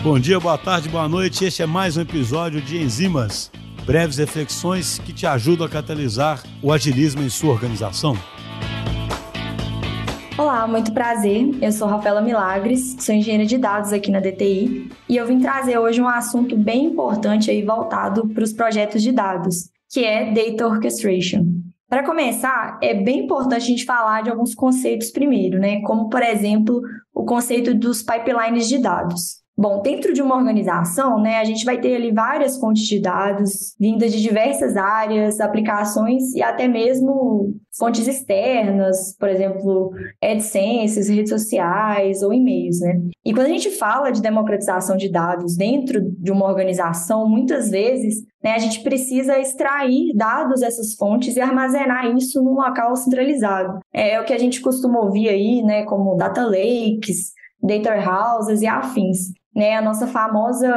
Bom dia, boa tarde, boa noite. Este é mais um episódio de Enzimas, breves reflexões que te ajudam a catalisar o agilismo em sua organização. Olá, muito prazer. Eu sou Rafaela Milagres, sou engenheira de dados aqui na DTI e eu vim trazer hoje um assunto bem importante aí voltado para os projetos de dados, que é Data Orchestration. Para começar, é bem importante a gente falar de alguns conceitos primeiro, né? Como, por exemplo, o conceito dos pipelines de dados. Bom, dentro de uma organização, né, a gente vai ter ali várias fontes de dados vindas de diversas áreas, aplicações e até mesmo fontes externas, por exemplo, AdSense, redes sociais ou e-mails, né? E quando a gente fala de democratização de dados dentro de uma organização, muitas vezes né, a gente precisa extrair dados dessas fontes e armazenar isso num local centralizado. É o que a gente costuma ouvir aí, né, como data lakes, data warehouses e afins né, a nossa famosa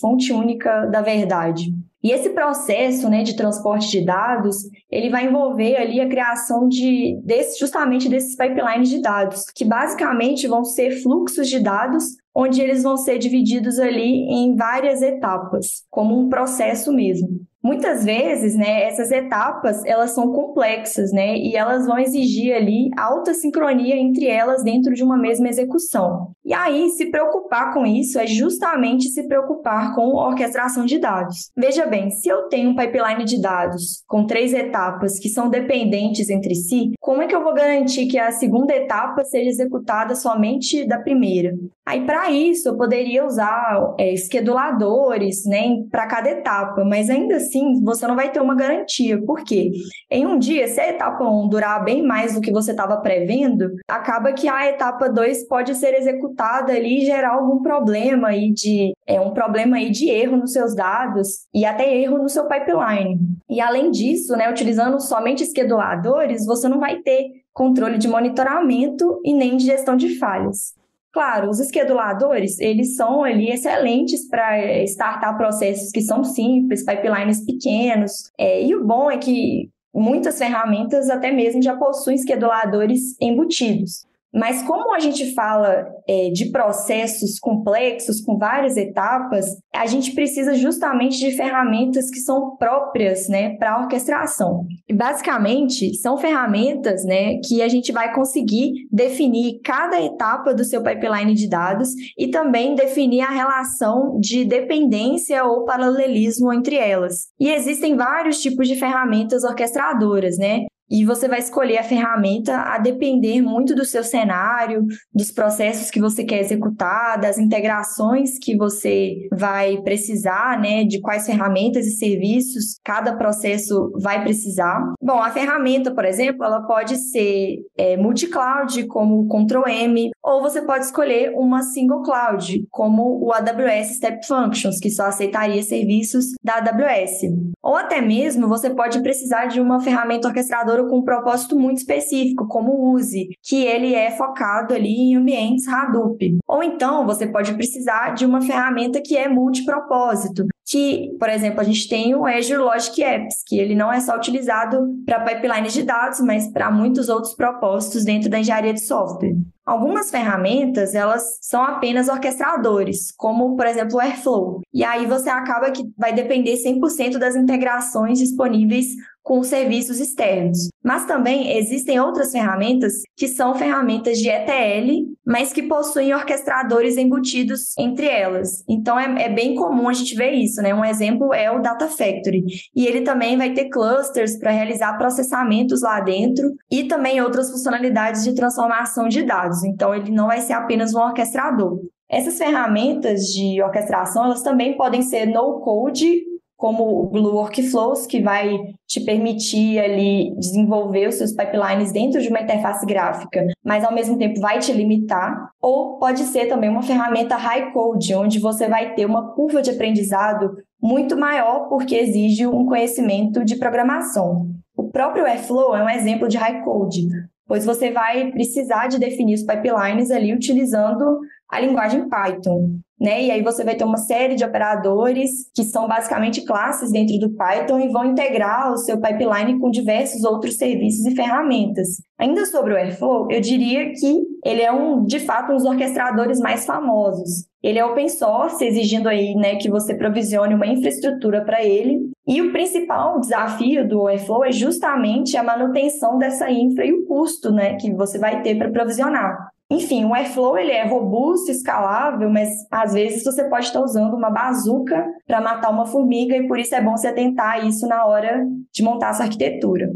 fonte única da verdade. E esse processo né, de transporte de dados, ele vai envolver ali a criação de desse, justamente desses pipelines de dados, que basicamente vão ser fluxos de dados, onde eles vão ser divididos ali em várias etapas, como um processo mesmo. Muitas vezes, né, essas etapas, elas são complexas, né, e elas vão exigir ali alta sincronia entre elas dentro de uma mesma execução. E aí, se preocupar com isso é justamente se preocupar com orquestração de dados. Veja bem, se eu tenho um pipeline de dados com três etapas que são dependentes entre si, como é que eu vou garantir que a segunda etapa seja executada somente da primeira? Aí, para isso, eu poderia usar é, esqueduladores, né, para cada etapa, mas ainda assim, você não vai ter uma garantia. Por quê? Em um dia, se a etapa 1 durar bem mais do que você estava prevendo, acaba que a etapa 2 pode ser executada ali e gerar algum problema aí de é um problema aí de erro nos seus dados e até erro no seu pipeline. E além disso, né, utilizando somente esqueduladores, você não vai ter controle de monitoramento e nem de gestão de falhas. Claro, os esqueduladores, eles são ali excelentes para eh, startar processos que são simples, pipelines pequenos. É, e o bom é que muitas ferramentas até mesmo já possuem esqueduladores embutidos. Mas como a gente fala é, de processos complexos, com várias etapas, a gente precisa justamente de ferramentas que são próprias né, para a orquestração. E basicamente, são ferramentas né, que a gente vai conseguir definir cada etapa do seu pipeline de dados e também definir a relação de dependência ou paralelismo entre elas. E existem vários tipos de ferramentas orquestradoras, né? E você vai escolher a ferramenta a depender muito do seu cenário, dos processos que você quer executar, das integrações que você vai precisar, né, de quais ferramentas e serviços cada processo vai precisar. Bom, a ferramenta, por exemplo, ela pode ser é, multi-cloud, como o Ctrl-M, ou você pode escolher uma single cloud, como o AWS Step Functions, que só aceitaria serviços da AWS. Ou até mesmo você pode precisar de uma ferramenta orquestradora com um propósito muito específico, como o Use, que ele é focado ali em ambientes Hadoop. Ou então você pode precisar de uma ferramenta que é multipropósito, que, por exemplo, a gente tem o Azure Logic Apps, que ele não é só utilizado para pipelines de dados, mas para muitos outros propósitos dentro da engenharia de software. Algumas ferramentas, elas são apenas orquestradores, como, por exemplo, o Airflow. E aí você acaba que vai depender 100% das integrações disponíveis com serviços externos. Mas também existem outras ferramentas que são ferramentas de ETL, mas que possuem orquestradores embutidos entre elas. Então é, é, bem comum a gente ver isso, né? Um exemplo é o Data Factory. E ele também vai ter clusters para realizar processamentos lá dentro e também outras funcionalidades de transformação de dados. Então ele não vai ser apenas um orquestrador. Essas ferramentas de orquestração, elas também podem ser no code como o Blue Workflows, que vai te permitir ali desenvolver os seus pipelines dentro de uma interface gráfica, mas ao mesmo tempo vai te limitar, ou pode ser também uma ferramenta high code, onde você vai ter uma curva de aprendizado muito maior porque exige um conhecimento de programação. O próprio Airflow é um exemplo de high code, pois você vai precisar de definir os pipelines ali utilizando a linguagem Python. né? E aí você vai ter uma série de operadores que são basicamente classes dentro do Python e vão integrar o seu pipeline com diversos outros serviços e ferramentas. Ainda sobre o Airflow, eu diria que ele é um, de fato, um dos orquestradores mais famosos. Ele é open source, exigindo aí, né, que você provisione uma infraestrutura para ele. E o principal desafio do Airflow é justamente a manutenção dessa infra e o custo, né, que você vai ter para provisionar. Enfim, o Airflow ele é robusto, escalável, mas às vezes você pode estar usando uma bazuca para matar uma formiga e por isso é bom você atentar isso na hora de montar essa arquitetura.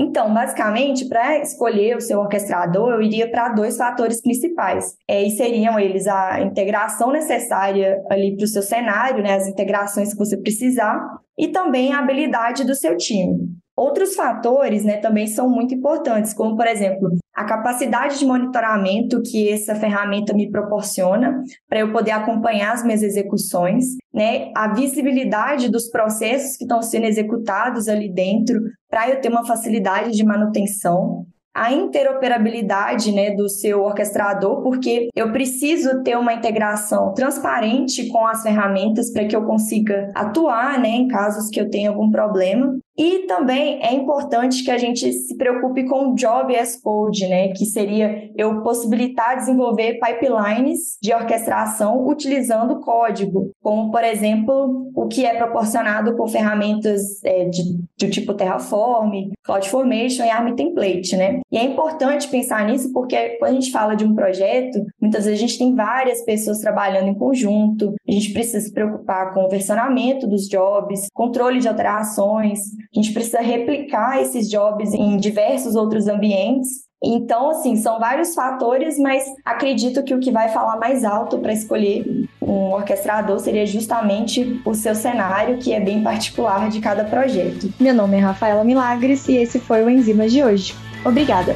Então, basicamente, para escolher o seu orquestrador, eu iria para dois fatores principais. É, e seriam eles a integração necessária ali para o seu cenário, né, as integrações que você precisar, e também a habilidade do seu time. Outros fatores né, também são muito importantes, como, por exemplo, a capacidade de monitoramento que essa ferramenta me proporciona para eu poder acompanhar as minhas execuções, né, a visibilidade dos processos que estão sendo executados ali dentro para eu ter uma facilidade de manutenção a interoperabilidade né, do seu orquestrador, porque eu preciso ter uma integração transparente com as ferramentas para que eu consiga atuar né, em casos que eu tenha algum problema. E também é importante que a gente se preocupe com o Job as Code, né? Que seria eu possibilitar desenvolver pipelines de orquestração utilizando código, como, por exemplo, o que é proporcionado com ferramentas é, de, do tipo Terraform, CloudFormation e ARM Template, né? E é importante pensar nisso porque quando a gente fala de um projeto, muitas vezes a gente tem várias pessoas trabalhando em conjunto, a gente precisa se preocupar com o versionamento dos jobs, controle de alterações, a gente precisa replicar esses jobs em diversos outros ambientes. Então, assim, são vários fatores, mas acredito que o que vai falar mais alto para escolher um orquestrador seria justamente o seu cenário, que é bem particular de cada projeto. Meu nome é Rafaela Milagres e esse foi o Enzimas de hoje. Obrigada!